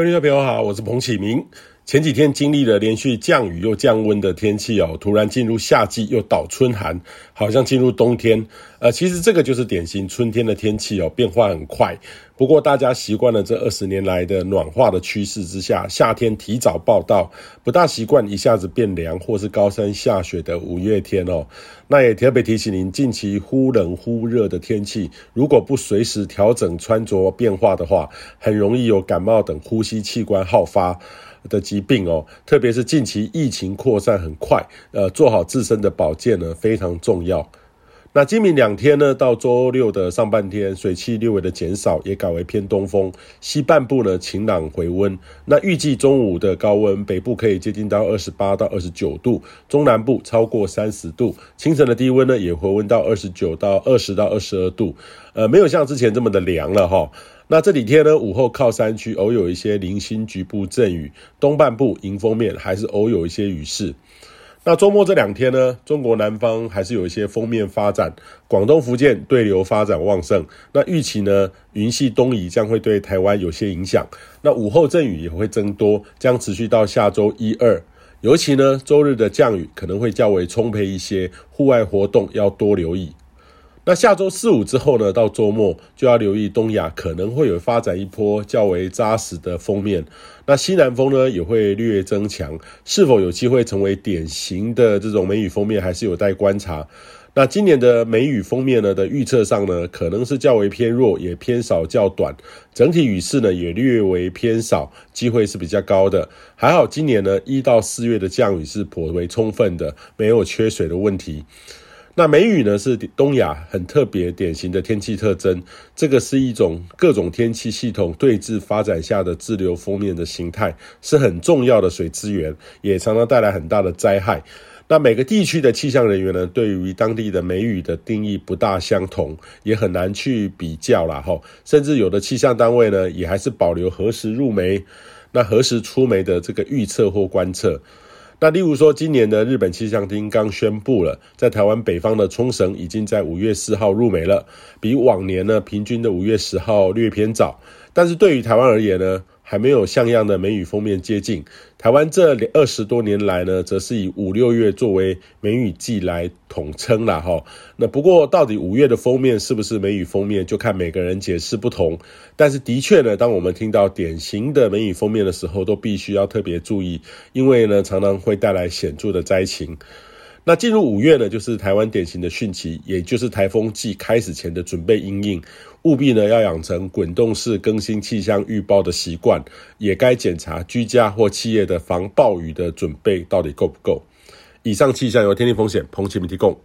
各位朋友好，我是彭启明。前几天经历了连续降雨又降温的天气哦，突然进入夏季又倒春寒，好像进入冬天。呃，其实这个就是典型春天的天气哦，变化很快。不过大家习惯了这二十年来的暖化的趋势之下，夏天提早报到，不大习惯一下子变凉或是高山下雪的五月天哦。那也特别提醒您，近期忽冷忽热的天气，如果不随时调整穿着变化的话，很容易有感冒等呼吸器官好发的疾病哦，特别是近期疫情扩散很快，呃，做好自身的保健呢非常重要。那今明两天呢，到周六的上半天，水汽略微的减少，也改为偏东风，西半部呢晴朗回温。那预计中午的高温，北部可以接近到二十八到二十九度，中南部超过三十度。清晨的低温呢，也回温到二十九到二十到二十二度，呃，没有像之前这么的凉了哈。那这几天呢，午后靠山区偶有一些零星局部阵雨，东半部迎风面还是偶有一些雨势。那周末这两天呢，中国南方还是有一些锋面发展，广东、福建对流发展旺盛。那预期呢，云系东移将会对台湾有些影响。那午后阵雨也会增多，将持续到下周一二。尤其呢，周日的降雨可能会较为充沛一些，户外活动要多留意。那下周四五之后呢，到周末就要留意东亚可能会有发展一波较为扎实的锋面。那西南风呢也会略增强，是否有机会成为典型的这种梅雨锋面，还是有待观察。那今年的梅雨锋面呢的预测上呢，可能是较为偏弱，也偏少较短，整体雨势呢也略为偏少，机会是比较高的。还好今年呢一到四月的降雨是颇为充分的，没有缺水的问题。那梅雨呢，是东亚很特别典型的天气特征。这个是一种各种天气系统对峙发展下的滞留锋面的形态，是很重要的水资源，也常常带来很大的灾害。那每个地区的气象人员呢，对于当地的梅雨的定义不大相同，也很难去比较啦齁。甚至有的气象单位呢，也还是保留何时入梅、那何时出梅的这个预测或观测。那例如说，今年的日本气象厅刚宣布了，在台湾北方的冲绳已经在五月四号入梅了，比往年呢平均的五月十号略偏早。但是对于台湾而言呢，还没有像样的梅雨封面接近台湾，这二十多年来呢，则是以五六月作为梅雨季来统称啦哈。那不过到底五月的封面是不是梅雨封面，就看每个人解释不同。但是的确呢，当我们听到典型的梅雨封面的时候，都必须要特别注意，因为呢，常常会带来显著的灾情。那进入五月呢，就是台湾典型的汛期，也就是台风季开始前的准备阴影，务必呢要养成滚动式更新气象预报的习惯，也该检查居家或企业的防暴雨的准备到底够不够。以上气象由天气风险彭启明提供。